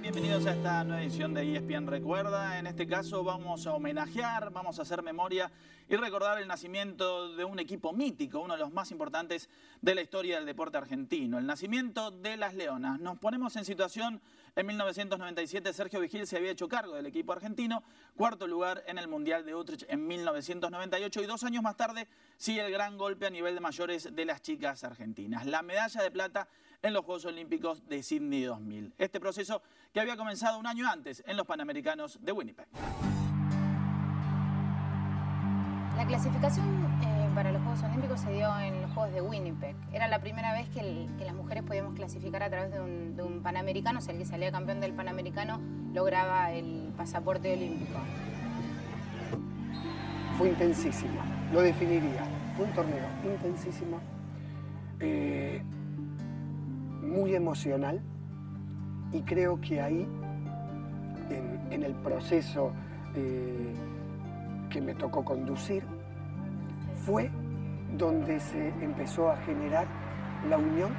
Bienvenidos a esta nueva edición de ESPN Recuerda. En este caso vamos a homenajear, vamos a hacer memoria y recordar el nacimiento de un equipo mítico, uno de los más importantes de la historia del deporte argentino, el nacimiento de las Leonas. Nos ponemos en situación, en 1997 Sergio Vigil se había hecho cargo del equipo argentino, cuarto lugar en el Mundial de Utrecht en 1998 y dos años más tarde sigue el gran golpe a nivel de mayores de las chicas argentinas. La medalla de plata en los Juegos Olímpicos de Sydney 2000. Este proceso que había comenzado un año antes en los Panamericanos de Winnipeg. La clasificación eh, para los Juegos Olímpicos se dio en los Juegos de Winnipeg. Era la primera vez que, las mujeres podíamos clasificar a través de un, Panamericano, o sea, el que salía campeón del Panamericano lograba el pasaporte olímpico. Fue intensísimo, lo definiría. Fue un torneo intensísimo. Eh, muy emocional y creo que ahí, en, el proceso eh, que me tocó conducir, fue donde se empezó a generar la unión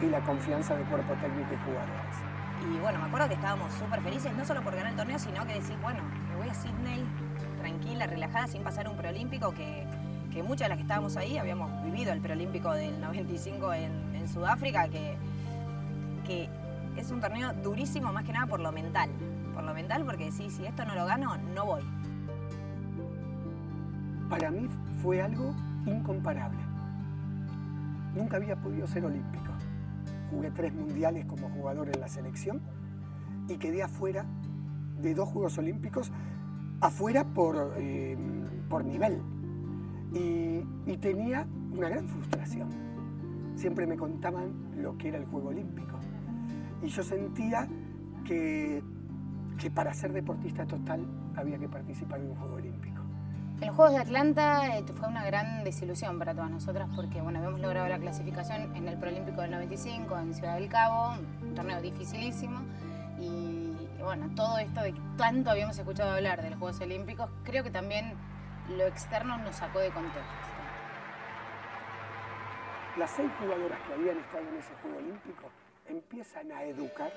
y la confianza de cuerpo técnico y jugadores. Y bueno, me acuerdo que estábamos súper felices, no solo por ganar el torneo, sino que decir, bueno, me voy a Sydney tranquila, relajada, sin pasar un preolímpico que, que muchas de las que estábamos ahí habíamos vivido el preolímpico del 95 en, en Sudáfrica, que es un torneo durísimo más que nada por lo mental. Por lo mental porque sí, si esto no lo gano, no voy. Para mí fue algo incomparable. Nunca había podido ser olímpico. Jugué tres mundiales como jugador en la selección y quedé afuera de dos Juegos Olímpicos, afuera por, eh, por nivel. Y tenía una gran frustración. Siempre me contaban lo que era el Juego Olímpico y yo sentía que, que para ser deportista total había que participar en un Juego Olímpico. En los Juegos de Atlanta eh, fue una gran desilusión para todas nosotras porque bueno, habíamos logrado la clasificación en el Proolímpico del 95 en Ciudad del Cabo, un torneo dificilísimo y bueno, todo esto de que tanto habíamos escuchado hablar de los Juegos Olímpicos, creo que también lo externo nos sacó de contexto. Las seis jugadoras que habían estado en ese Juego Olímpico empiezan a educar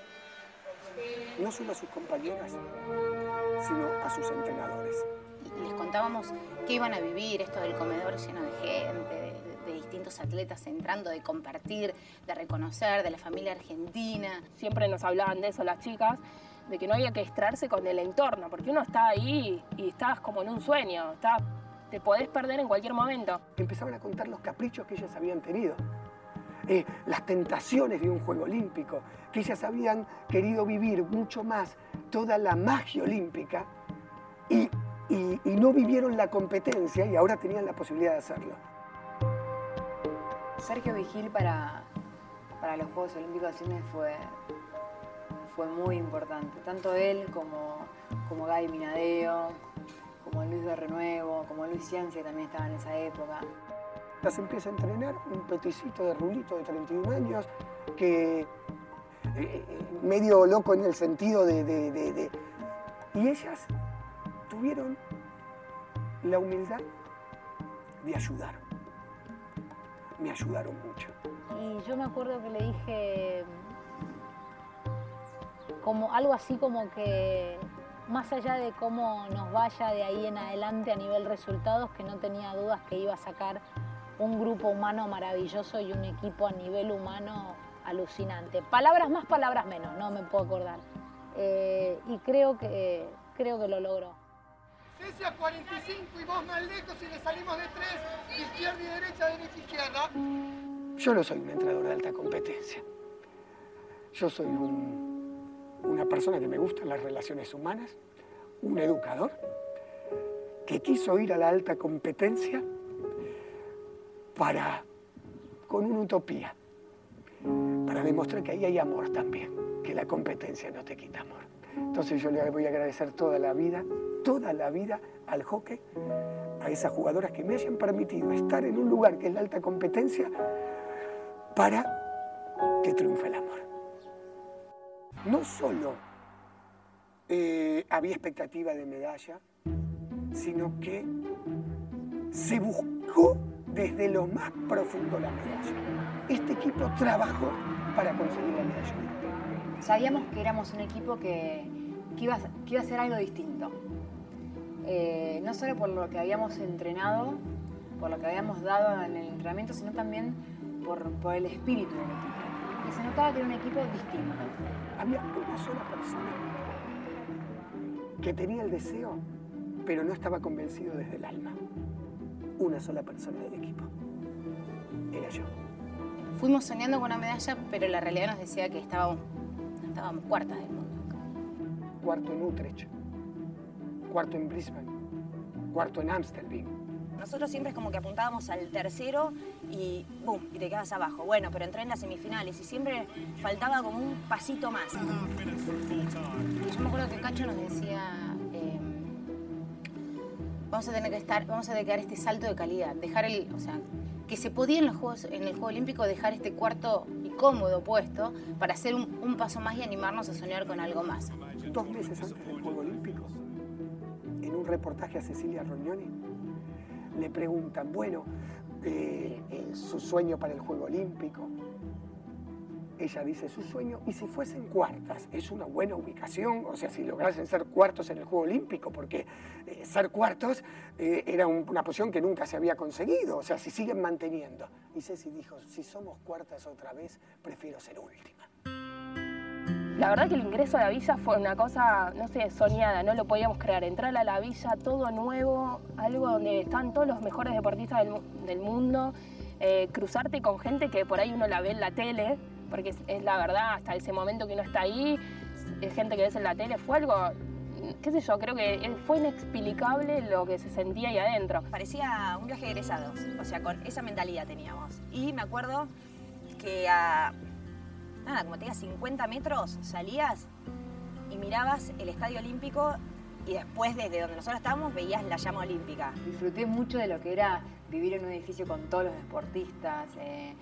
no solo a sus compañeras, sino a sus entrenadores. Y les contábamos qué iban a vivir, esto del comedor lleno de gente, de, distintos atletas entrando, de compartir, de reconocer, de la familia argentina. Siempre nos hablaban de eso las chicas, de que no había que extraerse con el entorno, porque uno está ahí y estás como en un sueño, te podés perder en cualquier momento. Empezaban a contar los caprichos que ellas habían tenido. Las tentaciones de un juego olímpico, que ellas habían querido vivir mucho más toda la magia olímpica y, no vivieron la competencia y ahora tenían la posibilidad de hacerlo. Sergio Vigil para, para los Juegos Olímpicos de Cine fue, fue muy importante, tanto él como, como Gaby Minadeo, como Luis de Renuevo, como Luis Ciencia, también estaba en esa época las empieza a entrenar, un peticito de rulito de 31 años, que eh, medio loco en el sentido de, Y ellas tuvieron la humildad de ayudar. Me ayudaron mucho. Y yo me acuerdo que le dije como algo así como que más allá de cómo nos vaya de ahí en adelante a nivel resultados, que no tenía dudas que iba a sacar un grupo humano maravilloso y un equipo a nivel humano alucinante. Palabras más, palabras menos, no me puedo acordar. Eh, y creo que, creo que lo logró. Cese a 45 y vos más lejos y le salimos de tres, izquierda y derecha, derecha, izquierda. Yo no soy un entrenador de alta competencia. Yo soy una persona que me gustan las relaciones humanas, un educador que quiso ir a la alta competencia para, con una utopía, para demostrar que ahí hay amor también, que la competencia no te quita amor. Entonces yo le voy a agradecer toda la vida, toda la vida al hockey, a esas jugadoras que me hayan permitido estar en un lugar que es la alta competencia para que triunfe el amor. No solo eh, había expectativa de medalla, sino que se buscó desde lo más profundo la medalla. Este equipo trabajó para conseguir la medalla sabíamos que éramos un equipo que, iba, que iba a hacer algo distinto. Eh, no solo por lo que habíamos entrenado, por lo que habíamos dado en el entrenamiento, sino también por, por el espíritu del equipo. Y se notaba que era un equipo distinto. Había una sola persona que tenía el deseo, pero no estaba convencido desde el alma. Una sola persona del equipo. Era yo. Fuimos soñando con una medalla, pero la realidad nos decía que estábamos, estábamos cuartas del mundo. Cuarto en Utrecht, cuarto en Brisbane, cuarto en Amsterdam. Nosotros siempre es como que apuntábamos al tercero y ¡bum! y te quedas abajo. Bueno, pero entré en las semifinales y siempre faltaba como un pasito más. Yo me acuerdo que Cacho nos decía, vamos a tener que estar, vamos a tener que dar este salto de calidad, dejar el, o sea, que se podía en los Juegos, en el Juego Olímpico dejar este cuarto y cómodo puesto para hacer un, un paso más y animarnos a soñar con algo más. Dos meses antes del Juego Olímpico, en un reportaje a Cecilia Rognoni, le preguntan, bueno, eh, eh, su sueño para el Juego Olímpico. Ella dice, su sueño, y si fuesen cuartas, es una buena ubicación, o sea, si lograsen ser cuartos en el Juego Olímpico, porque eh, ser cuartos era una posición que nunca se había conseguido, o sea, si siguen manteniendo. Y Ceci dijo, si somos cuartas otra vez, prefiero ser última. La verdad que el ingreso a la villa fue una cosa, no sé, soñada, no lo podíamos creer. Entrar a la villa, todo nuevo, algo donde están todos los mejores deportistas del, mundo, eh, cruzarte con gente que por ahí uno la ve en la tele, porque es, la verdad, hasta ese momento que uno está ahí, es gente que ves en la tele, fue algo, qué sé yo, creo que fue inexplicable lo que se sentía ahí adentro. Parecía un viaje de egresados, o sea, con esa mentalidad teníamos. Y me acuerdo que a nada, como te 50 metros, salías y mirabas el Estadio Olímpico y después desde donde nosotros estábamos veías la llama olímpica. Disfruté mucho de lo que era vivir en un edificio con todos los deportistas, eh, eh,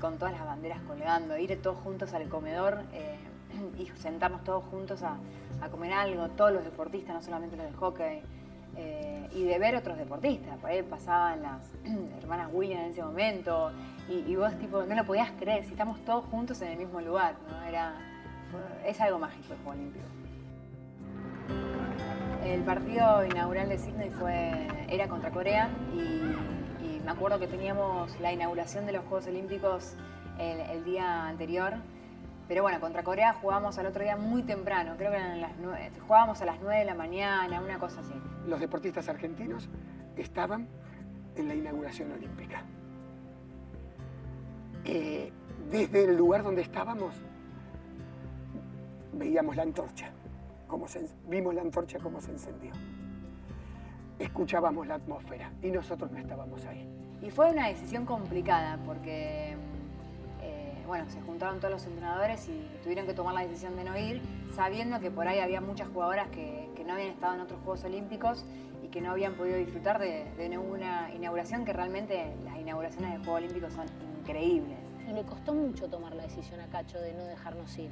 con todas las banderas colgando, ir todos juntos al comedor eh, y sentarnos todos juntos a, comer algo, todos los deportistas, no solamente los de hockey. y de ver otros deportistas. Por ahí pasaban las hermanas Williams en ese momento, y, vos tipo, no lo podías creer, si estamos todos juntos en el mismo lugar, ¿no? Era, es algo mágico el Juego Olímpico. El partido inaugural de Sydney fue, era contra Corea y, me acuerdo que teníamos la inauguración de los Juegos Olímpicos el, día anterior. Pero bueno, contra Corea jugábamos al otro día muy temprano, creo que eran las jugábamos a las 9 de la mañana, una cosa así. Los deportistas argentinos estaban en la inauguración olímpica. Eh, desde el lugar donde estábamos, veíamos la antorcha, como vimos la antorcha como se encendió. Escuchábamos la atmósfera y nosotros no estábamos ahí. Y fue una decisión complicada porque, eh, bueno, se juntaron todos los entrenadores y tuvieron que tomar la decisión de no ir, sabiendo que por ahí había muchas jugadoras que, no habían estado en otros Juegos Olímpicos y que no habían podido disfrutar de, de una inauguración que realmente las inauguraciones de Juegos Olímpicos son increíbles. Y le costó mucho tomar la decisión a Cacho de no dejarnos ir.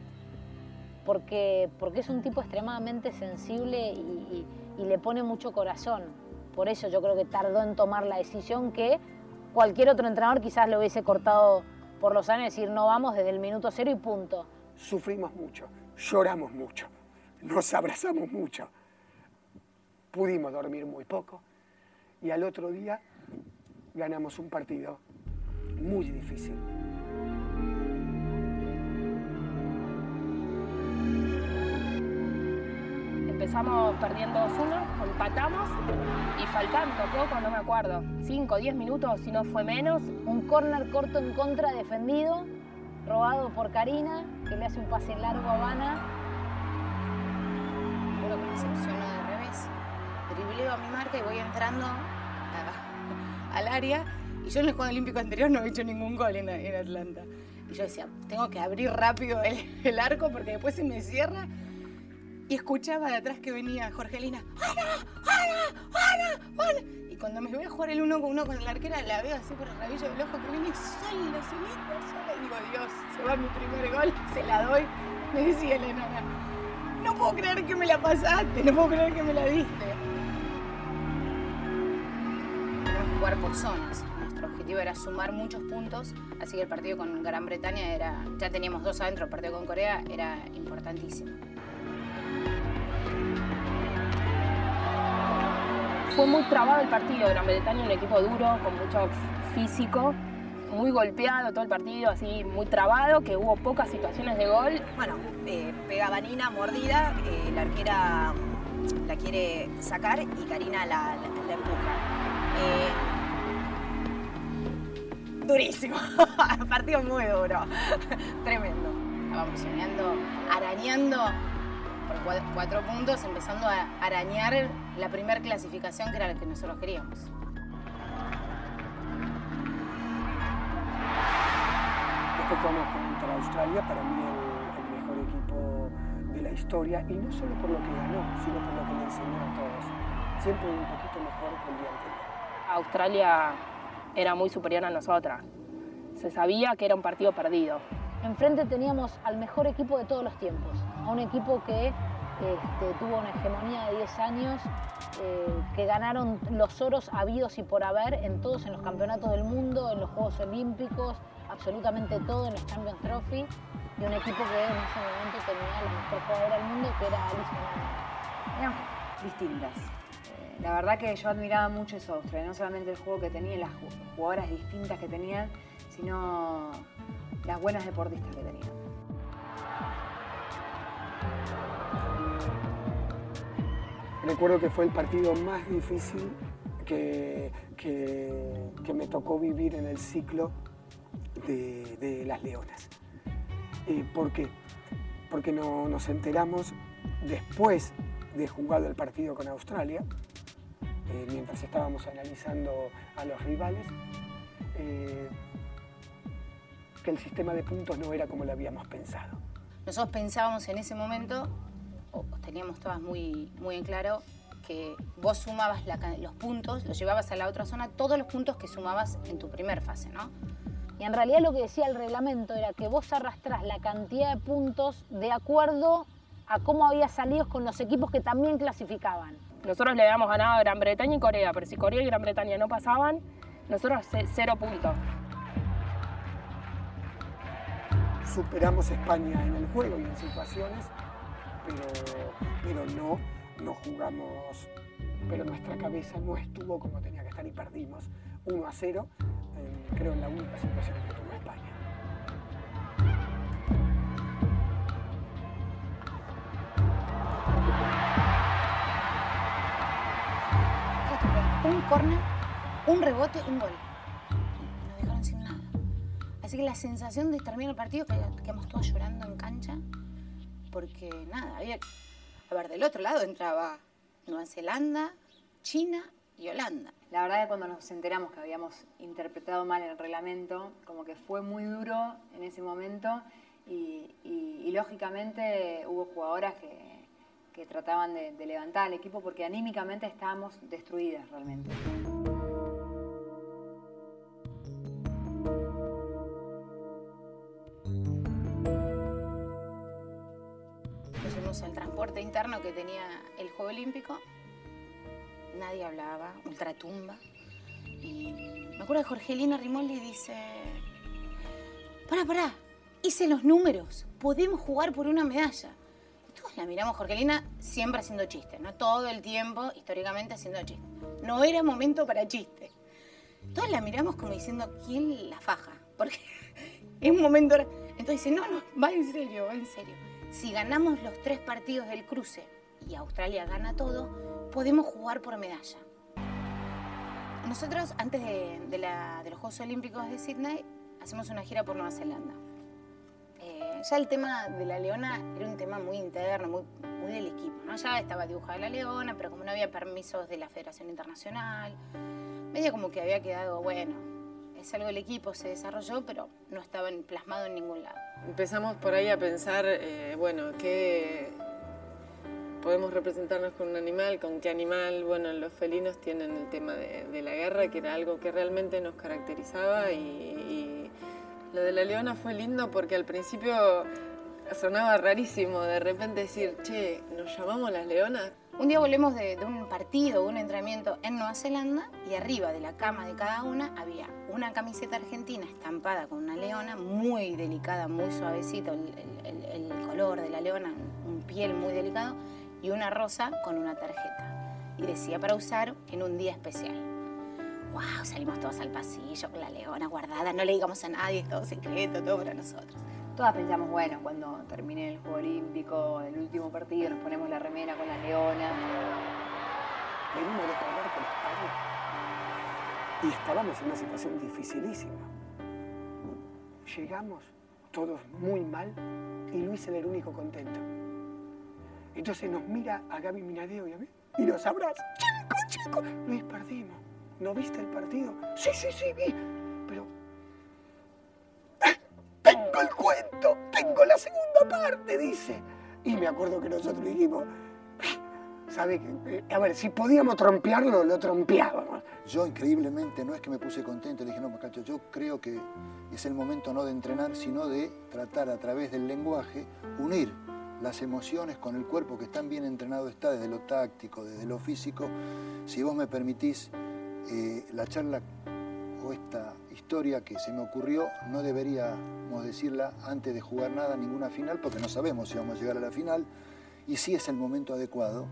Porque, porque es un tipo extremadamente sensible y, le pone mucho corazón. Por eso yo creo que tardó en tomar la decisión que cualquier otro entrenador quizás lo hubiese cortado por los años y decir no vamos desde el minuto cero y punto. Sufrimos mucho, lloramos mucho, nos abrazamos mucho. Pudimos dormir muy poco y al otro día ganamos un partido muy difícil. Empezamos perdiendo 2-1, empatamos y faltando poco, no me acuerdo, 5 o 10 minutos, si no fue menos. Un córner corto en contra defendido, robado por Karina, que le hace un pase largo a Habana. Creo que me decepcionó de revés. Dribleo a mi marca y voy entrando al área y yo en el Juego Olímpico anterior no he hecho ningún gol en, Atlanta. Y yo decía, tengo que abrir rápido el, arco porque después se me cierra. Y escuchaba de atrás que venía Jorgelina, ¡Ana! ¡Ana! ¡Ana! ¡Ana! Y cuando me voy a jugar el uno con uno con la arquera, la veo así por el rabillo del ojo que viene sola, solita, sola. Y digo, Dios, se va mi primer gol, se la doy. Me decía Elena, no puedo creer que me la pasaste, no puedo creer que me la diste. Jugar por zonas objetivo era sumar muchos puntos, así que el partido con Gran Bretaña era, ya teníamos dos adentro, el partido con Corea era importantísimo. Fue muy trabado el partido, Gran Bretaña un equipo duro, con mucho físico, muy golpeado todo el partido, así muy trabado, que hubo pocas situaciones de gol. Bueno, eh, pega Vanina, mordida, eh, la arquera la quiere sacar y Karina la, la- la empuja. Eh, durísimo, partido muy duro, tremendo. Estábamos soñando, arañando por cua- cuatro puntos, empezando a arañar la primera clasificación que era la que nosotros queríamos. Después jugamos contra Australia, para mí el, el mejor equipo de la historia, y no solo por lo que ganó, sino por lo que le enseñó a todos. Siempre un poquito mejor que el día anterior. Australia era muy superior a nosotras. Se sabía que era un partido perdido. Enfrente teníamos al mejor equipo de todos los tiempos, a un equipo que este, tuvo una hegemonía de 10 años, eh, que ganaron los oros habidos y por haber en todos en los campeonatos del mundo, en los Juegos Olímpicos, absolutamente todo en los Champions Trophy, y un equipo que en ese momento tenía la mejor jugadora del mundo, que era. Eran distintas. Eh, La verdad que yo admiraba mucho eso, no solamente el juego que tenía las ju- jugadoras distintas que tenían, sino las buenas deportistas que tenían. Recuerdo que fue el partido más difícil que, que- me tocó vivir en el ciclo de, de las Leonas. ¿Por qué? Porque no- nos enteramos después de jugado el partido con Australia, eh, mientras estábamos analizando a los rivales, eh, que el sistema de puntos no era como lo habíamos pensado. Nosotros pensábamos en ese momento, o teníamos todas muy, muy en claro, que vos sumabas la los puntos, los llevabas a la otra zona, todos los puntos que sumabas en tu primer fase, ¿no? Y en realidad lo que decía el reglamento era que vos arrastrás la cantidad de puntos de acuerdo a cómo había salido con los equipos que también clasificaban. Nosotros le habíamos ganado a Gran Bretaña y Corea, pero si Corea y Gran Bretaña no pasaban, nosotros ce- cero puntos. Superamos España en el juego y en situaciones, pero, pero no, no jugamos, pero nuestra cabeza no estuvo como tenía que estar y perdimos 1 a 0, en- creo en la única situación que tuvo España. Un córner, un rebote, un gol. Así que la sensación de terminar el partido, que quedamos todos llorando en cancha, porque nada, había... A ver, del otro lado entraba Nueva Zelanda, China y Holanda. La verdad que cuando nos enteramos que habíamos interpretado mal el reglamento, como que fue muy duro en ese momento y, lógicamente hubo jugadoras que, que trataban de, de levantar al equipo porque anímicamente estábamos destruidas realmente. Transporte interno que tenía el Juego Olímpico. Nadie hablaba, ultratumba. Y me acuerdo que Jorgelina Rimoldi dice, pará, pará, hice los números, podemos jugar por una medalla. Todos la miramos, Jorgelina siempre haciendo chistes, ¿no? Todo el tiempo, históricamente, haciendo chistes. No era momento para chistes. Todos la miramos como diciendo, ¿quién la faja? Porque es un momento... Entonces dice, no, no, va en serio, va en serio. Si ganamos los tres partidos del cruce y Australia gana todo, podemos jugar por medalla. Nosotros, antes de, los Juegos Olímpicos de Sydney, hacemos una gira por Nueva Zelanda. Eh, ya el tema de la leona era un tema muy interno, muy, muy del equipo. ¿no? Ya estaba dibujada la leona, pero como no había permisos de la Federación Internacional, medio como que había quedado, bueno, es algo del equipo, se desarrolló, pero no estaba plasmado en ningún lado. Empezamos por ahí a pensar, eh, bueno, qué podemos representarnos con un animal, con qué animal. Bueno, los felinos tienen el tema de, de la guerra, que era algo que realmente nos caracterizaba y, y lo de la leona fue lindo porque al principio sonaba rarísimo de repente decir, che, ¿nos llamamos las leonas? Un día volvemos de, un partido, un entrenamiento en Nueva Zelanda y arriba de la cama de cada una había una camiseta argentina estampada con una leona, muy delicada, muy suavecito el color de la leona, un piel muy delicado, y una rosa con una tarjeta. Y decía para usar en un día especial. ¡Wow! Salimos todos al pasillo con la leona guardada, no le digamos a nadie, es todo secreto, todo para nosotros. Todas pensamos, bueno, cuando termine el Juego Olímpico, el último partido, nos ponemos la remera con la leona. Venimos de hablar con padres y estábamos en una situación dificilísima. Llegamos todos muy mal y Luis era el único contento. Entonces nos mira a Gaby Minadeo y a mí y nos abraza. Chico, chico, Luis, perdimos. ¿No viste el partido? Sí, sí, sí, vi. El cuento, tengo la segunda parte, dice. Y me acuerdo que nosotros dijimos, ¿sabe? qué? Eh, A ver, si podíamos trompearlo, lo trompeábamos. Yo increíblemente no es que me puse contento, dije, no, Macacho, yo creo que es el momento no de entrenar, sino de tratar a través del lenguaje, unir las emociones con el cuerpo que tan bien entrenado está desde lo táctico, desde lo físico. Si vos me permitís, eh, la charla o esta historia que se me ocurrió, no deberíamos decirla antes de jugar nada, ninguna final, porque no sabemos si vamos a llegar a la final, y sí es el momento adecuado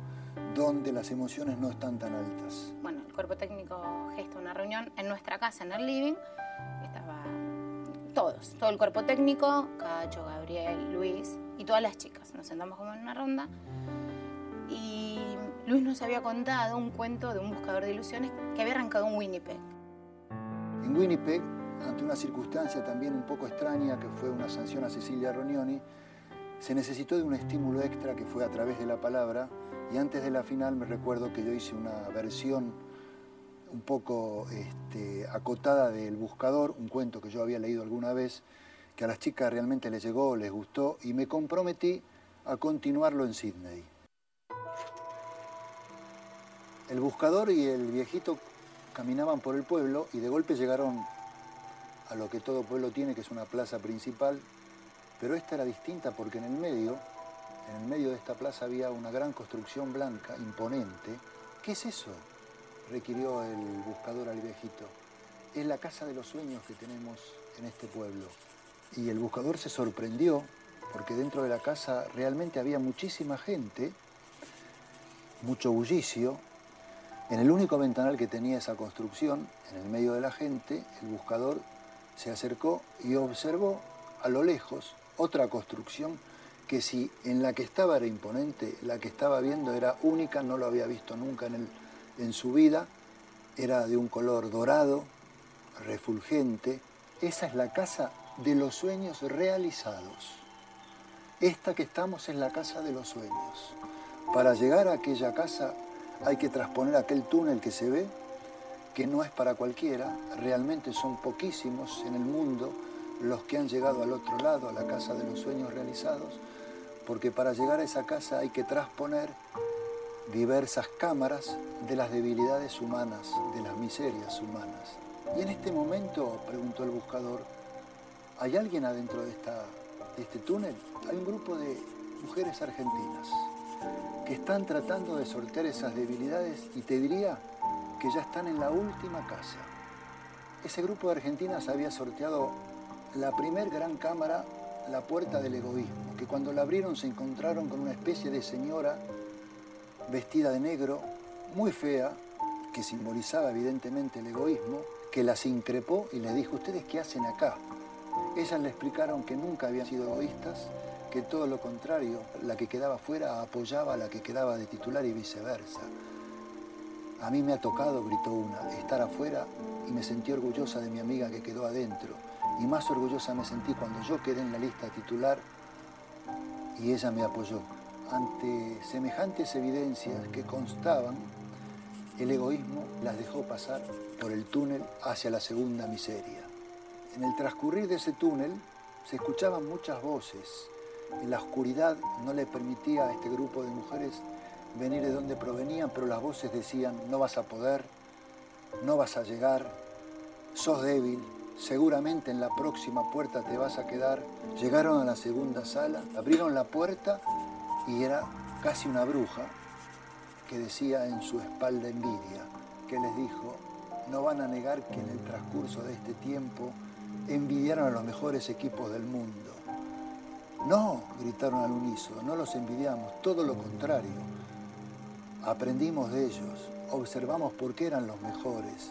donde las emociones no están tan altas. Bueno, el cuerpo técnico gesta una reunión en nuestra casa, en el living. Estaba todos, todo el cuerpo técnico, Cacho, Gabriel, Luis y todas las chicas. Nos sentamos como en una ronda y Luis nos había contado un cuento de un buscador de ilusiones que había arrancado en Winnipeg. En Winnipeg, ante una circunstancia también un poco extraña, que fue una sanción a Cecilia Ronioni, se necesitó de un estímulo extra que fue a través de la palabra, y antes de la final me recuerdo que yo hice una versión un poco este, acotada del Buscador, un cuento que yo había leído alguna vez, que a las chicas realmente les llegó, les gustó, y me comprometí a continuarlo en Sydney. El buscador y el viejito caminaban por el pueblo y de golpe llegaron a lo que todo pueblo tiene, que es una plaza principal, pero esta era distinta porque en el medio, en el medio de esta plaza había una gran construcción blanca, imponente. ¿Qué es eso? requirió el buscador al viejito. Es la casa de los sueños que tenemos en este pueblo. Y el buscador se sorprendió porque dentro de la casa realmente había muchísima gente, mucho bullicio, en el único ventanal que tenía esa construcción, en el medio de la gente, el buscador se acercó y observó a lo lejos otra construcción que si en la que estaba era imponente, la que estaba viendo era única, no lo había visto nunca en, el- en su vida, era de un color dorado, refulgente. Esa es la casa de los sueños realizados. Esta que estamos es la casa de los sueños. Para llegar a aquella casa hay que trasponer aquel túnel que se ve, que no es para cualquiera, realmente son poquísimos en el mundo los que han llegado al otro lado, a la casa de los sueños realizados, porque para llegar a esa casa hay que trasponer diversas cámaras de las debilidades humanas, de las miserias humanas. Y en este momento, preguntó el buscador, ¿hay alguien adentro de, esta, de este túnel? Hay un grupo de mujeres argentinas que están tratando de sortear esas debilidades y te diría que ya están en la última casa. Ese grupo de argentinas había sorteado la primer gran cámara, la puerta del egoísmo, que cuando la abrieron se encontraron con una especie de señora vestida de negro, muy fea, que simbolizaba evidentemente el egoísmo, que las increpó y les dijo, ¿ustedes qué hacen acá? Ellas le explicaron que nunca habían sido egoístas, que todo lo contrario, la que quedaba fuera apoyaba a la que quedaba de titular y viceversa. A mí me ha tocado, gritó una, estar afuera y me sentí orgullosa de mi amiga que quedó adentro. Y más orgullosa me sentí cuando yo quedé en la lista titular y ella me apoyó. Ante semejantes evidencias que constaban, el egoísmo las dejó pasar por el túnel hacia la segunda miseria. En el transcurrir de ese túnel se escuchaban muchas voces. La oscuridad no le permitía a este grupo de mujeres venir de donde provenían, pero las voces decían, no vas a poder, no vas a llegar, sos débil, seguramente en la próxima puerta te vas a quedar. Llegaron a la segunda sala, abrieron la puerta y era casi una bruja que decía en su espalda envidia, que les dijo, no van a negar que en el transcurso de este tiempo envidiaron a los mejores equipos del mundo. No, gritaron al unísono, no los envidiamos, todo lo contrario. Aprendimos de ellos, observamos por qué eran los mejores,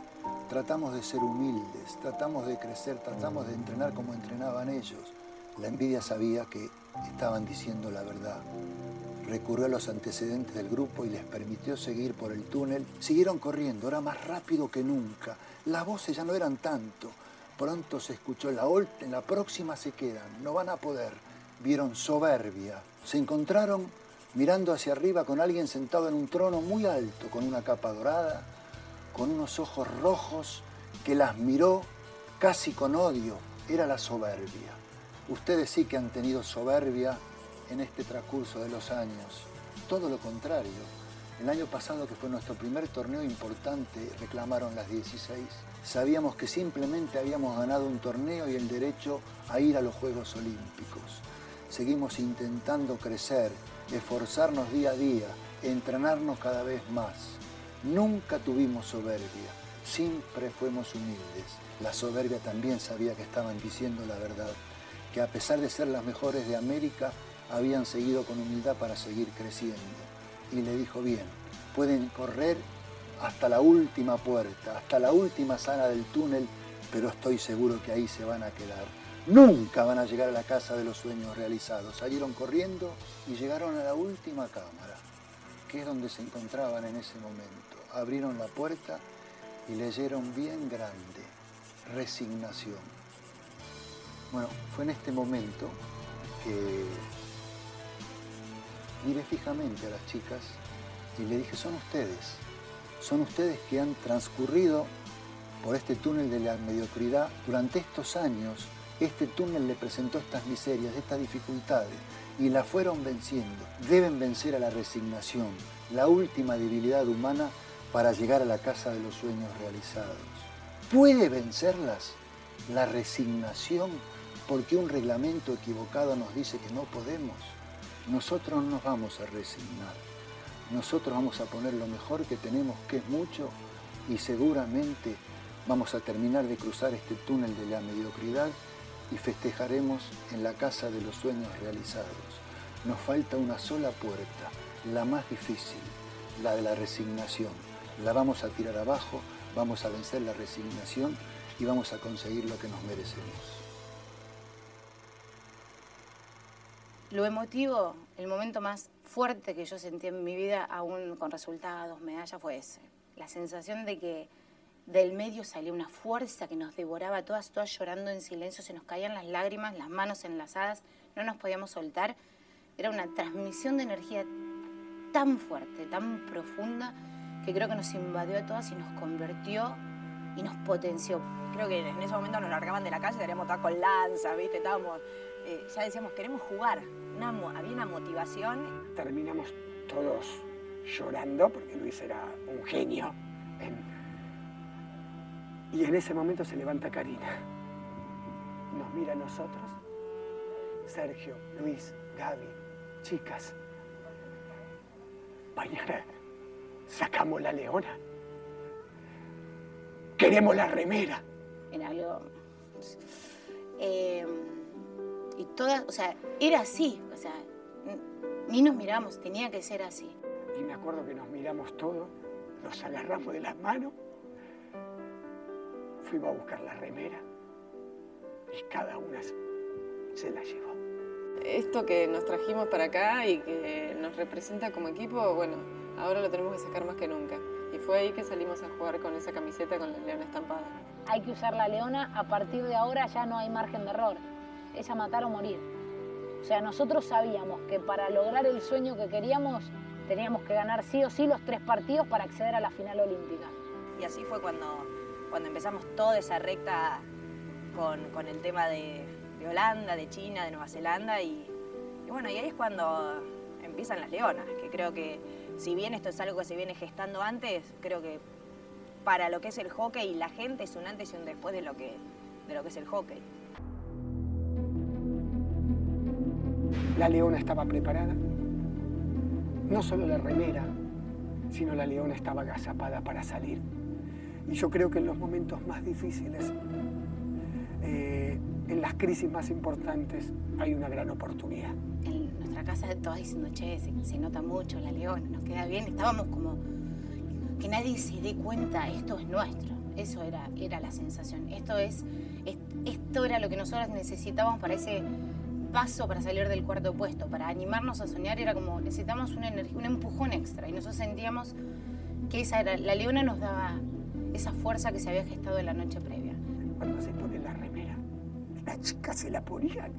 tratamos de ser humildes, tratamos de crecer, tratamos de entrenar como entrenaban ellos. La envidia sabía que estaban diciendo la verdad. Recurrió a los antecedentes del grupo y les permitió seguir por el túnel. Siguieron corriendo, era más rápido que nunca. Las voces ya no eran tanto. Pronto se escuchó la en la próxima se quedan, no van a poder. Vieron soberbia. Se encontraron mirando hacia arriba con alguien sentado en un trono muy alto, con una capa dorada, con unos ojos rojos, que las miró casi con odio. Era la soberbia. Ustedes sí que han tenido soberbia en este transcurso de los años. Todo lo contrario. El año pasado, que fue nuestro primer torneo importante, reclamaron las 16. Sabíamos que simplemente habíamos ganado un torneo y el derecho a ir a los Juegos Olímpicos. Seguimos intentando crecer, esforzarnos día a día, entrenarnos cada vez más. Nunca tuvimos soberbia, siempre fuimos humildes. La soberbia también sabía que estaban diciendo la verdad, que a pesar de ser las mejores de América, habían seguido con humildad para seguir creciendo. Y le dijo, bien, pueden correr hasta la última puerta, hasta la última sala del túnel, pero estoy seguro que ahí se van a quedar. Nunca van a llegar a la casa de los sueños realizados. Salieron corriendo y llegaron a la última cámara, que es donde se encontraban en ese momento. Abrieron la puerta y leyeron bien grande, resignación. Bueno, fue en este momento que miré fijamente a las chicas y le dije, son ustedes, son ustedes que han transcurrido por este túnel de la mediocridad durante estos años. Este túnel le presentó estas miserias, estas dificultades y la fueron venciendo. Deben vencer a la resignación, la última debilidad humana para llegar a la casa de los sueños realizados. ¿Puede vencerlas la resignación porque un reglamento equivocado nos dice que no podemos? nosotros no nos vamos a resignar. Nosotros vamos a poner lo mejor que tenemos, que es mucho, y seguramente vamos a terminar de cruzar este túnel de la mediocridad y festejaremos en la casa de los sueños realizados. Nos falta una sola puerta, la más difícil, la de la resignación. La vamos a tirar abajo, vamos a vencer la resignación y vamos a conseguir lo que nos merecemos. Lo emotivo, el momento más fuerte que yo sentí en mi vida, aún con resultados, medallas, fue ese. La sensación de que del medio salió una fuerza que nos devoraba todas, todas llorando en silencio, se nos caían las lágrimas, las manos enlazadas, no nos podíamos soltar. Era una transmisión de energía tan fuerte, tan profunda, que creo que nos invadió a todas y nos convirtió y nos potenció. Creo que en ese momento nos largaban de la calle, estaríamos todas con lanzas, ¿viste? Estábamos, eh, ya decíamos, queremos jugar había una motivación. Terminamos todos llorando porque Luis era un genio. Y en ese momento se levanta Karina. Nos mira a nosotros. Sergio, Luis, Gaby, chicas. Mañana sacamos la leona. Queremos la remera. En algo. Eh y todas, o sea, era así, o sea, ni nos miramos, tenía que ser así. Y me acuerdo que nos miramos todos, nos agarramos de las manos, fuimos a buscar la remera y cada una se la llevó. Esto que nos trajimos para acá y que nos representa como equipo, bueno, ahora lo tenemos que sacar más que nunca. Y fue ahí que salimos a jugar con esa camiseta con la leona estampada. Hay que usar la leona, a partir de ahora ya no hay margen de error es a matar o morir. O sea, nosotros sabíamos que para lograr el sueño que queríamos teníamos que ganar sí o sí los tres partidos para acceder a la final olímpica. Y así fue cuando, cuando empezamos toda esa recta con, el tema de, Holanda, de China, de Nueva Zelanda y, bueno, y ahí es cuando empiezan las leonas, que creo que si bien esto es algo que se viene gestando antes, creo que para lo que es el hockey la gente es un antes y un después de lo que de lo que es el hockey. La leona estaba preparada. No solo la remera, sino la leona estaba agazapada para salir. Y yo creo que en los momentos más difíciles, eh, en las crisis más importantes, hay una gran oportunidad. En nuestra casa todos diciendo, che, se, se nota mucho la leona, nos queda bien. Estábamos como que nadie se dé cuenta, esto es nuestro. Eso era, era la sensación. Esto es, es- esto era lo que nosotros necesitábamos para ese paso para salir del cuarto puesto, para animarnos a soñar, era como necesitamos una energía, un empujón extra. Y nosotros sentíamos que esa era, la leona nos daba esa fuerza que se había gestado en la noche previa. Cuando se pone la remera, las chicas se la ponían.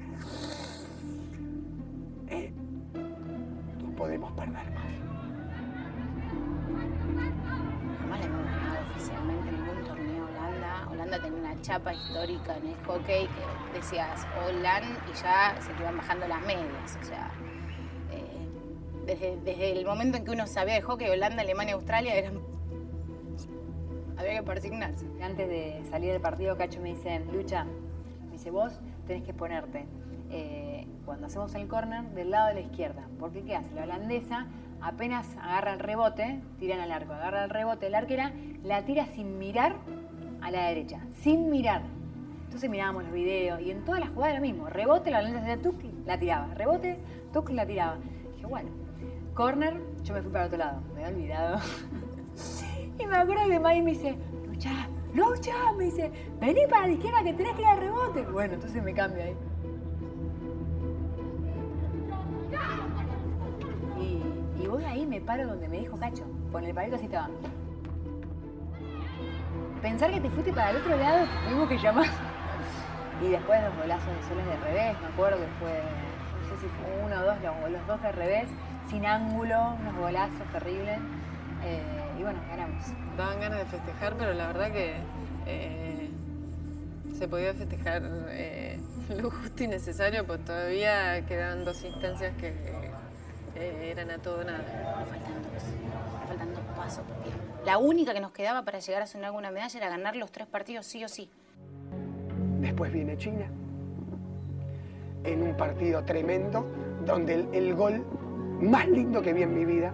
Eh, no podemos perder más. Jamás le hemos ganado oficialmente ningún torneo a Holanda. Holanda tenía una chapa histórica en el hockey que decías Holland y ya se te iban bajando las medias. O sea, eh, desde, desde el momento en que uno sabía de hockey, Holanda, Alemania, Australia eran. Había que persignarse. Antes de salir del partido, Cacho me dice, Lucha, me dice, vos tenés que ponerte eh, cuando hacemos el corner del lado de la izquierda. Porque ¿qué hace? La holandesa apenas agarra el rebote, tiran al arco, agarra el rebote, la arquera la tira sin mirar a la derecha, sin mirar. Entonces mirábamos los videos y en todas las jugadas lo mismo. Rebote, la holandesa hacía tuc, la tiraba. Rebote, tuc, la tiraba. Dije, bueno, corner, yo me fui para otro lado. Me he olvidado. Y me acuerdo que Maggie me dice, Lucha, Lucha, me dice, vení para la izquierda que tenés que ir al rebote. Bueno, entonces me cambio ahí. Y, voy ahí, me paro donde me dijo Cacho, con el palito así estaba. Pensar que te fuiste para el otro lado, tuvimos que llamar. Y después los golazos de soles de revés, me acuerdo que fue, no sé si fue uno o dos, los, dos de revés, sin ángulo, unos golazos terribles. Eh, bueno, ganamos. Daban ganas de festejar, pero la verdad que eh, se podía festejar eh, lo justo y necesario, pues todavía quedaban dos instancias que eh, eran a todo o nada. Nos faltan dos. Nos faltan dos pasos. Porque la única que nos quedaba para llegar a sonar alguna medalla era ganar los tres partidos sí o sí. Después viene China, en un partido tremendo, donde el, el gol más lindo que vi en mi vida,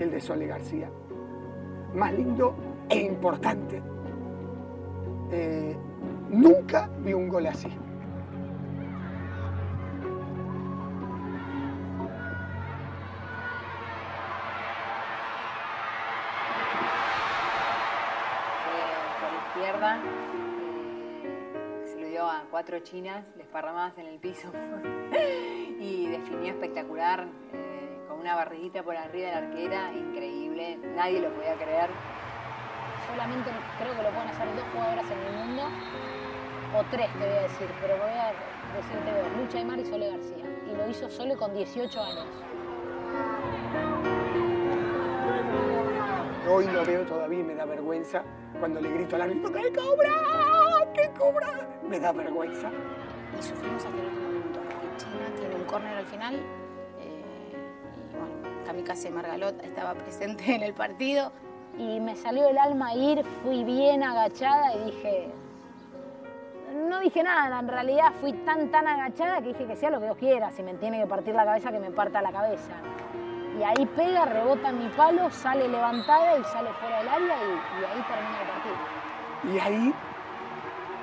el de Sole García, más lindo e importante. Eh, nunca vi un gol así. Eh, se lo dio a cuatro chinas, desparramadas en el piso. y definió espectacular, eh, una barriguita por arriba de la arquera, increíble, nadie lo podía creer. Solamente creo que lo pueden hacer dos jugadoras en el mundo, o tres te voy a decir, pero voy a decirte dos, Lucha Aymar y Sole García. Y lo hizo Sole con 18 años. Hoy lo veo todavía y me da vergüenza cuando le grito al árbitro, ¡que cobra! ¡que cobra! Me da vergüenza. Y sufrimos hasta el último minuto. China tiene un córner al final. Kamikaze Margalot estaba presente en el partido. Y me salió el alma ir, fui bien agachada y dije... No dije nada, en realidad fui tan, tan agachada que dije que sea lo que Dios quiera. Si me tiene que partir la cabeza, que me parta la cabeza. Y ahí pega, rebota en mi palo, sale levantada y sale fuera del área y, y ahí termina el partido. Y ahí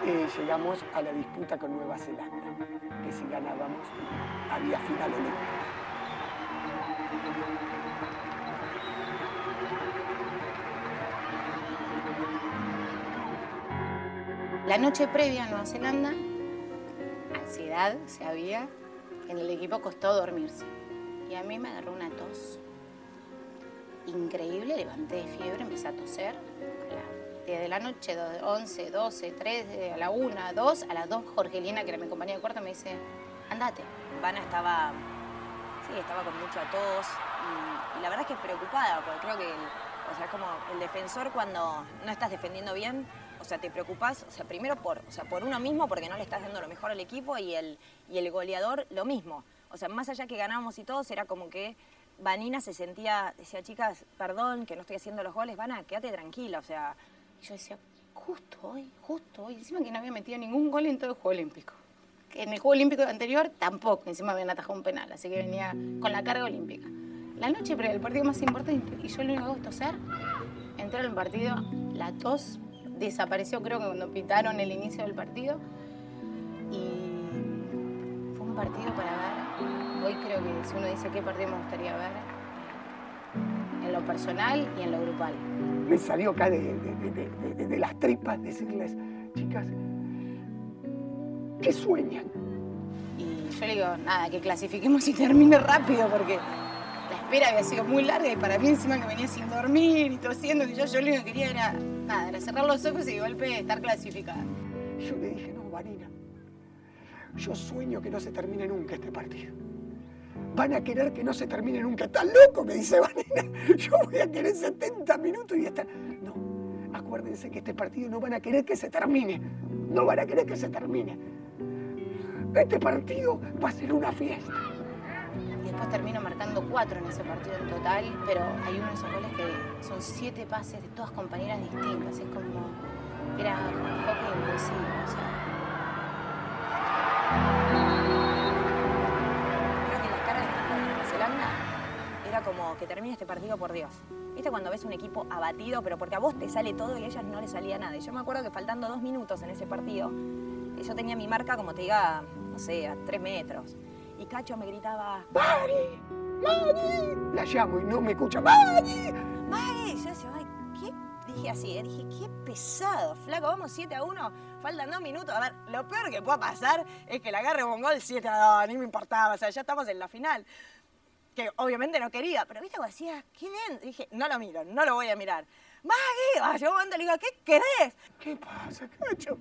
eh, llegamos a la disputa con Nueva Zelanda, que si ganábamos había final olímpica. La noche previa a Nueva Zelanda, ansiedad se había. En el equipo costó dormirse. Y a mí me agarró una tos increíble, levanté de fiebre, empecé a toser. A las 10 de la noche, do- 11, 12, 3, a la 1, 2, a las 2 Jorgelina, que era mi compañera de cuarto, me dice, andate. Vana estaba, sí, estaba con mucha tos y, y la verdad es que preocupada, porque creo que, el, o sea, es como el defensor cuando no estás defendiendo bien, o sea, te preocupas, o sea, primero por, o sea, por uno mismo porque no le estás dando lo mejor al equipo y el, y el goleador lo mismo. O sea, más allá que ganamos y todos, era como que Vanina se sentía, decía, chicas, perdón que no estoy haciendo los goles, Vana, quédate tranquila, o sea, Y yo decía, justo hoy, justo hoy, encima que no había metido ningún gol en todo el Juego Olímpico. En el Juego Olímpico anterior tampoco, encima habían atajado un penal, así que venía con la carga olímpica. La noche pero el partido más importante y yo lo único que hago es toser. Entré en el partido, la tos desapareció creo que cuando pitaron el inicio del partido y fue un partido para ver. Hoy creo que si uno dice qué partido me gustaría ver, en lo personal y en lo grupal. Me salió acá de, de- de- de las tripas decirles, chicas, ¿qué sueñan? Y yo le digo, nada, que clasifiquemos y termine rápido porque la espera había sido muy larga y para mí encima que venía sin dormir y tosiendo, que yo, yo lo único que quería era, nada, era cerrar los ojos y de golpe estar clasificada. Yo le dije, no, Vanina, yo sueño que no se termine nunca este partido. Van a querer que no se termine nunca. ¿Estás loco? Me dice Vanina. Yo voy a querer 70 minutos y estar. No, acuérdense que este partido no van a querer que se termine. No van a querer que se termine. Este partido va a ser una fiesta. Y después termino marcando cuatro en ese partido en total, pero hay uno de esos goles que son siete pases de todas compañeras distintas. Es como, era hockey poesía, o sea, Creo que la cara de Nueva Zelanda era como que termine este partido por Dios. ¿Viste cuando ves un equipo abatido, pero porque a vos te sale todo y a ellas no les salía nada? Y yo me acuerdo que faltando dos minutos en ese partido, yo tenía mi marca, como te diga, no sé, a tres metros. Y Cacho me gritaba, ¡Mari! ¡Mari! La llamo y no me escucha. ¡Mari! ¡Mari! Yo decía, ay, ¿qué? Dije así, eh, dije, qué pesado, flaco, vamos 7 a 1, faltan dos minutos. A ver, lo peor que pueda pasar es que le agarre un gol 7 a 2, ni me importaba, o sea, ya estamos en la final. Que obviamente no quería, pero viste, como decía, qué bien. Dije, no lo miro, no lo voy a mirar. ¡Maggie! Yo momento le digo, ¿qué querés? ¿Qué pasa, Cacho?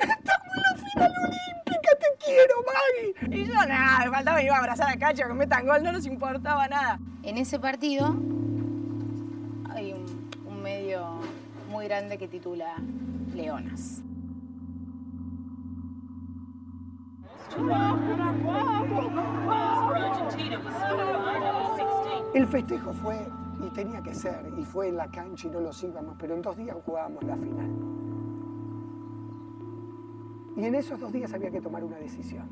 Estamos en la final olímpica, te quiero, Maggie. Y yo nada, me faltaba, me iba a abrazar a Cacho, que metan gol, no nos importaba nada. En ese partido hay un, un medio muy grande que titula Leonas. El festejo fue, y tenía que ser, y fue en la cancha y no los íbamos, pero en dos días jugábamos la final. Y en esos dos días había que tomar una decisión.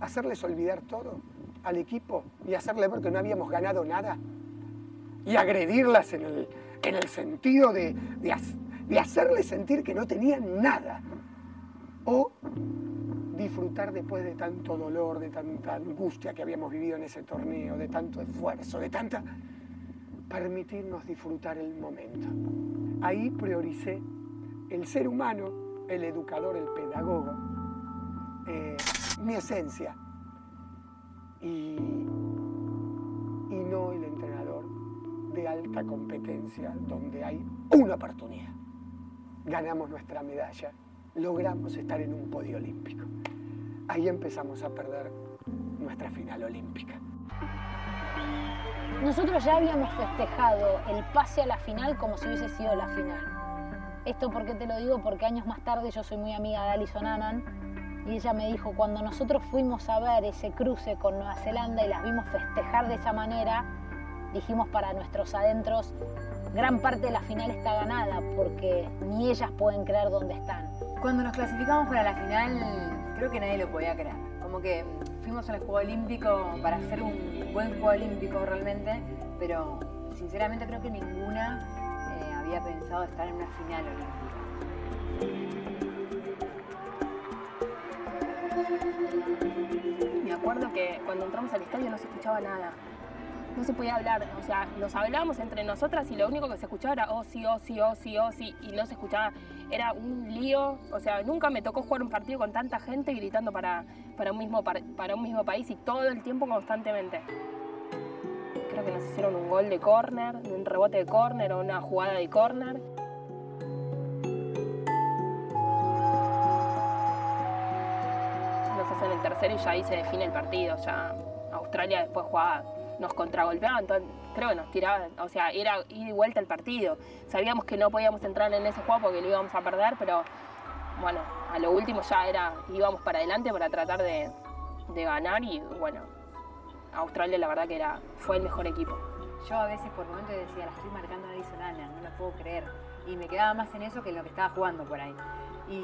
Hacerles olvidar todo al equipo y hacerle ver que no habíamos ganado nada. Y agredirlas en el, en el sentido de, de, hac- de hacerles sentir que no tenían nada. O disfrutar después de tanto dolor, de tanta angustia que habíamos vivido en ese torneo, de tanto esfuerzo, de tanta... permitirnos disfrutar el momento. Ahí prioricé el ser humano, el educador, el pedagogo, eh, mi esencia, y, y no el entrenador de alta competencia donde hay una oportunidad. Ganamos nuestra medalla, logramos estar en un podio olímpico. Ahí empezamos a perder nuestra final olímpica. Nosotros ya habíamos festejado el pase a la final como si hubiese sido la final. Esto porque te lo digo porque años más tarde yo soy muy amiga de Alison Annan y ella me dijo cuando nosotros fuimos a ver ese cruce con Nueva Zelanda y las vimos festejar de esa manera, dijimos para nuestros adentros, gran parte de la final está ganada porque ni ellas pueden creer dónde están. Cuando nos clasificamos para la final, creo que nadie lo podía creer. Como que fuimos al Juego Olímpico para hacer un buen Juego Olímpico realmente, pero sinceramente creo que ninguna pensado estar en una final olímpica. Me acuerdo que cuando entramos al estadio no se escuchaba nada. No se podía hablar, o sea, nos hablábamos entre nosotras y lo único que se escuchaba era oh sí, oh sí, oh sí, oh sí, y no se escuchaba, era un lío, o sea, nunca me tocó jugar un partido con tanta gente gritando para, para, un, mismo, par- para un mismo país y todo el tiempo constantemente. Creo que nos hicieron un gol de córner, un rebote de córner o una jugada de córner. nos hacen el tercero y ya ahí se define el partido. Ya Australia después jugaba, nos contragolpeaban, todo- creo que nos tiraban, o sea, era ida y vuelta el partido. Sabíamos que no podíamos entrar en ese juego porque lo íbamos a perder, pero bueno, a lo último ya era, íbamos para adelante para tratar de ganar y bueno, Australia la verdad que era, fue el mejor equipo. Yo a veces por momentos decía, la estoy marcando a Alison Allen, no la lo puedo creer. Y me quedaba más en eso que en lo que estaba jugando por ahí. Y,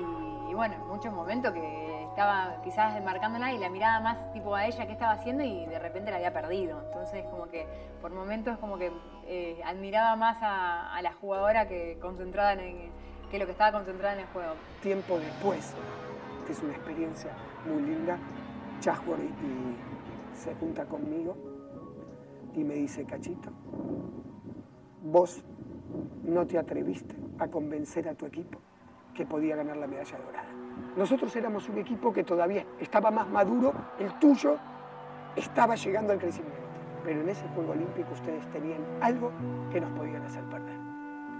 y bueno, en muchos momentos que estaba quizás desmarcándola y la miraba más tipo a ella qué estaba haciendo y de repente la había perdido. Entonces como que por momentos como que eh, admiraba más a, a la jugadora que concentrada en, que lo que estaba concentrada en el juego. Tiempo después, que es una experiencia muy linda, Chasworth y se junta conmigo y me dice, Cachito, vos no te atreviste a convencer a tu equipo que podía ganar la medalla dorada. Nosotros éramos un equipo que todavía estaba más maduro, el tuyo estaba llegando al crecimiento. Pero en ese Juego Olímpico ustedes tenían algo que nos podían hacer perder.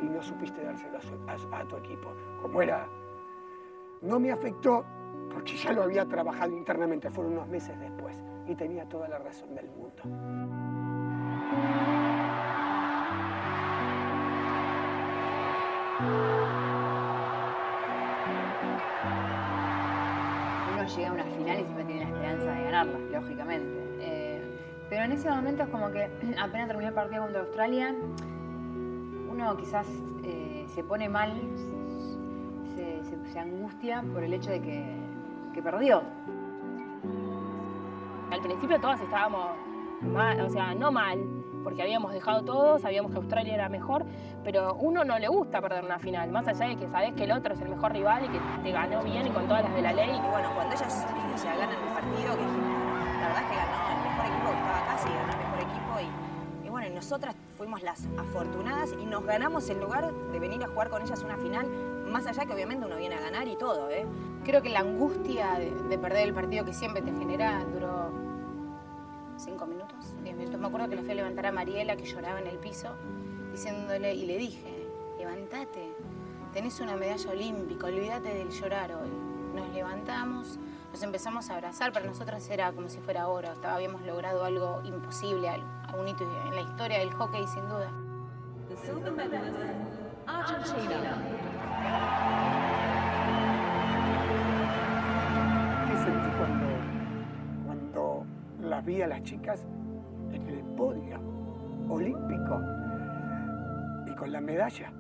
Y no supiste dárselo a, a tu equipo. Como era, no me afectó porque ya lo había trabajado internamente, fueron unos meses después. Y tenía toda la razón del mundo. Uno llega a una final y siempre tiene la esperanza de ganarla, lógicamente. Eh, pero en ese momento es como que apenas terminó el partido contra Australia, uno quizás eh, se pone mal, se, angustia por el hecho de que perdió. Al principio todas estábamos mal, o sea, no mal, porque habíamos dejado todo, sabíamos que Australia era mejor, pero uno no le gusta perder una final, más allá de que sabes que el otro es el mejor rival y que te ganó bien y con todas las de la ley. Y bueno, cuando ellas o sea, ganan el partido, que la verdad es que ganó el mejor equipo que estaba acá, sí, ganó el mejor equipo. Y, y bueno, y nosotras fuimos las afortunadas y nos ganamos el lugar de venir a jugar con ellas una final, más allá que obviamente uno viene a ganar y todo, ¿eh? Creo que la angustia de, de perder el partido que siempre te genera duró cinco minutos, diez minutos. Me acuerdo que le fui a levantar a Mariela que lloraba en el piso, diciéndole, y le dije, levántate, tenés una medalla olímpica, olvídate del llorar hoy. Nos levantamos, nos empezamos a abrazar, para nosotras era como si fuera oro, Estaba- habíamos logrado algo imposible, al- a un hito en la historia del hockey sin duda. ¿Qué las vi las chicas en el podio olímpico y con la medalla?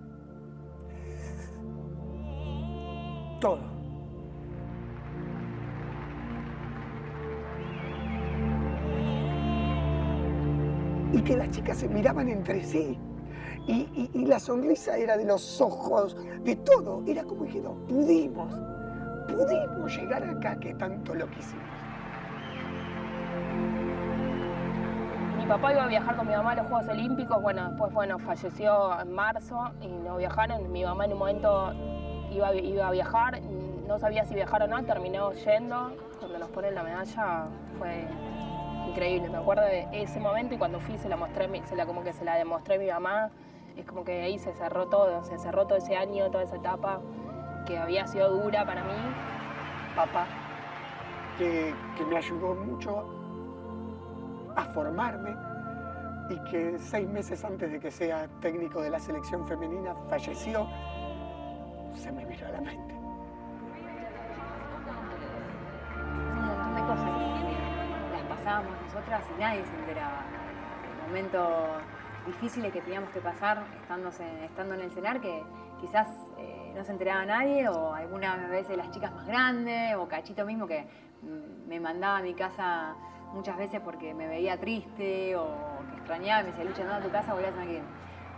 Todo. Y que las chicas se miraban entre sí. Y, la sonrisa era de los ojos, de todo. Era como dijeron, pudimos, pudimos llegar acá que tanto lo quisimos. Papá iba a viajar con mi mamá a los Juegos Olímpicos, bueno, después bueno, falleció en marzo y no viajaron. Mi mamá en un momento iba, iba a viajar, no sabía si viajar o no, terminó yendo. Cuando nos ponen la medalla fue increíble, me acuerdo de ese momento y cuando fui se la mostré, como que se la demostré a mi mamá. Es como que ahí se cerró todo, se cerró todo ese año, toda esa etapa que había sido dura para mí. Papá. que, que me ayudó mucho a formarme y que seis meses antes de que sea técnico de la selección femenina falleció, se me vino a la mente. un montón de cosas las pasábamos nosotras y nadie se enteraba. Momentos difíciles que teníamos que pasar estando, estando en el cenar que quizás eh, no se enteraba nadie o algunas veces las chicas más grandes o Cachito mismo que mm, me mandaba a mi casa muchas veces porque me veía triste o que extrañaba, me decía, Lucha, no a tu casa, volví a aquí.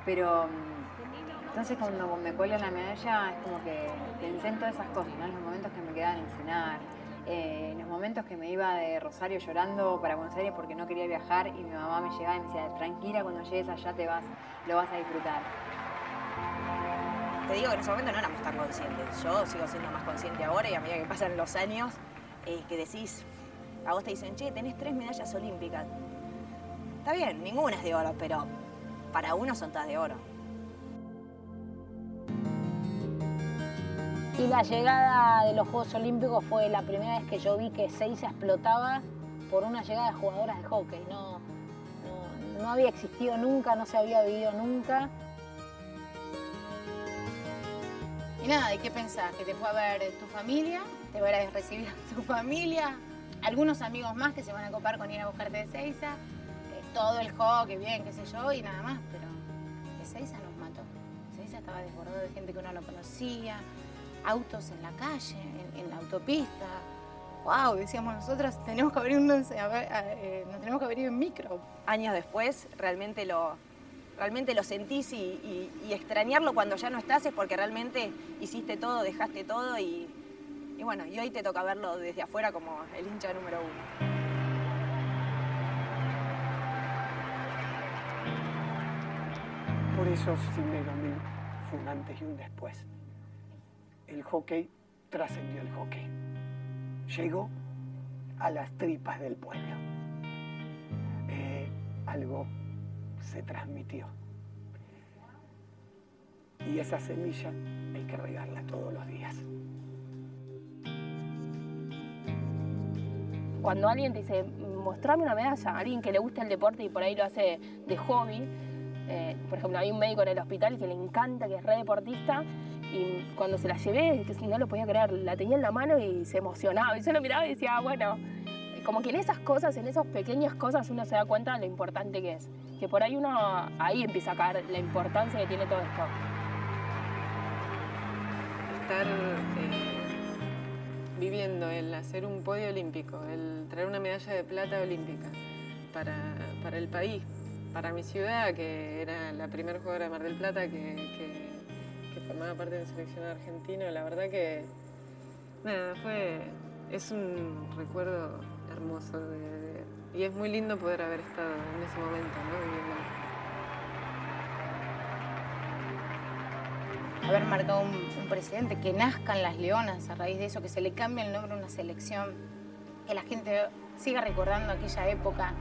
Pero mm, entonces cuando me cuelgan la medalla es como que pensé en todas esas cosas, ¿no? En los momentos que me quedaban en cenar, eh, en los momentos que me iba de Rosario llorando para Buenos Aires porque no quería viajar y mi mamá me llegaba y me decía, tranquila, cuando llegues allá te vas, lo vas a disfrutar. Te digo que en ese momento no éramos tan conscientes. Yo sigo siendo más consciente ahora y a medida que pasan los años, eh, que decís, a vos te dicen, che, tenés tres medallas olímpicas. Está bien, ninguna es de oro, pero para uno son todas de oro. Y la llegada de los Juegos Olímpicos fue la primera vez que yo vi que Seiza explotaba por una llegada de jugadoras de hockey. No, no, había existido nunca, no se había vivido nunca. Y nada, ¿y qué pensás? ¿Que te fue a ver tu familia? ¿Te va a ir a recibir tu familia? Algunos amigos más que se van a copar con ir a buscarte de Seiza. todo el hockey, bien, qué sé yo, y nada más. Pero Ezeiza nos mató. Ezeiza estaba desbordado de gente que uno no conocía, autos en la calle, en, la autopista. ¡Wow! Decíamos nosotros, tenemos que abrirnos, a ver, a- eh, nos tenemos que abrir en micro. Años después, realmente lo, realmente lo sentís y extrañarlo cuando ya no estás es porque realmente hiciste todo, dejaste todo y, y bueno, y hoy te toca verlo desde afuera como el hincha número uno. Por eso Sydney 2000 fue un antes y un después. El hockey trascendió el hockey. Llegó a las tripas del pueblo. Eh, algo se transmitió. Y esa semilla hay que regarla todos los días. Cuando alguien te dice, mostrame una medalla, alguien que le gusta el deporte y por ahí lo hace de hobby, eh, por ejemplo, hay un médico en el hospital que le encanta, que es re deportista, y cuando se la llevé, no lo podía creer, la tenía en la mano y se emocionaba. Y yo lo miraba y decía, "Ah, bueno, como que en esas cosas, en esas pequeñas cosas, uno se da cuenta de lo importante que es. Que por ahí uno, ahí empieza a caer la importancia que tiene todo esto. estar eh, viviendo el hacer un podio olímpico, el traer una medalla de plata olímpica para, para el país, para mi ciudad, que era la primera jugadora de Mar del Plata que, que- formaba parte del seleccionado argentino, la verdad que nada, fue, es un recuerdo hermoso y es muy lindo poder haber estado en ese momento, ¿no? Viviendo. Haber marcado un, un precedente, que nazcan las leonas a raíz de eso, que se le cambie el nombre a una selección, que la gente siga recordando aquella época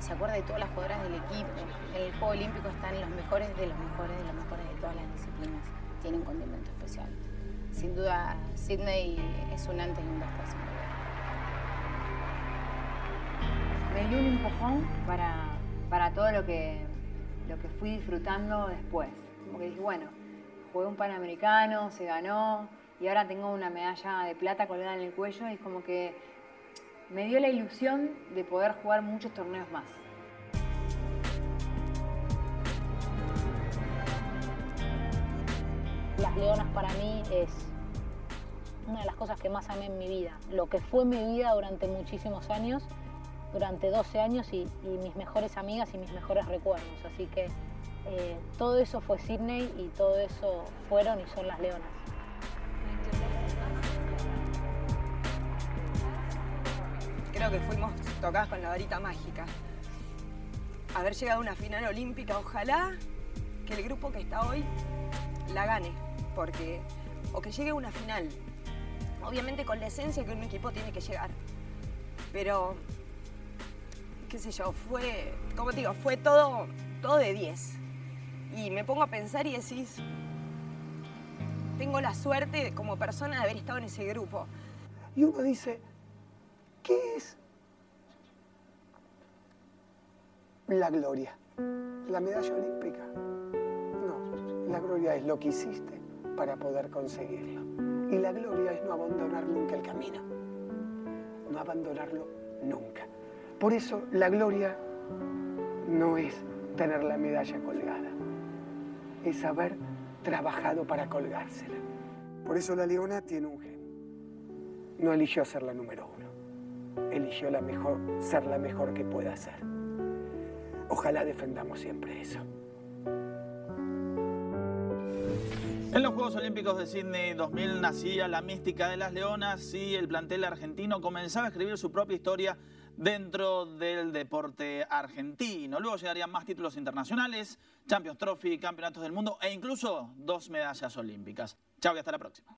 se acuerde de todas las jugadoras del equipo. En el Juego Olímpico están los mejores de los mejores de los mejores de todas las disciplinas. Tiene un condimento especial. Sin duda, Sydney es un antes y un después. me dio un empujón para, para todo lo que, lo que fui disfrutando después. Como que dije, bueno, jugué un Panamericano, se ganó y ahora tengo una medalla de plata colgada en el cuello y es como que me dio la ilusión de poder jugar muchos torneos más. Las Leonas para mí es una de las cosas que más amé en mi vida. Lo que fue mi vida durante muchísimos años, durante 12 años y, y mis mejores amigas y mis mejores recuerdos. Así que eh, todo eso fue Sydney y todo eso fueron y son las Leonas. Creo que fuimos tocadas con la varita mágica. Haber llegado a una final olímpica, ojalá que el grupo que está hoy la gane, porque o que llegue a una final, obviamente con la esencia que un equipo tiene que llegar, pero qué sé yo, fue, como digo, fue todo, todo de 10. Y me pongo a pensar y decís, tengo la suerte como persona de haber estado en ese grupo. Y uno dice, ¿qué es la gloria? ¿La medalla olímpica? No, la gloria es lo que hiciste para poder conseguirlo. Y la gloria es no abandonar nunca el camino. No abandonarlo nunca. Por eso la gloria no es tener la medalla colgada, es haber trabajado para colgársela. Por eso la leona tiene un gen. No eligió ser la número uno, eligió la mejor, ser la mejor que pueda ser. Ojalá defendamos siempre eso. En los Juegos Olímpicos de Sydney 2000 nacía la mística de las leonas y el plantel argentino comenzaba a escribir su propia historia dentro del deporte argentino. Luego llegarían más títulos internacionales, Champions Trophy, Campeonatos del Mundo e incluso dos medallas olímpicas. Chao y hasta la próxima.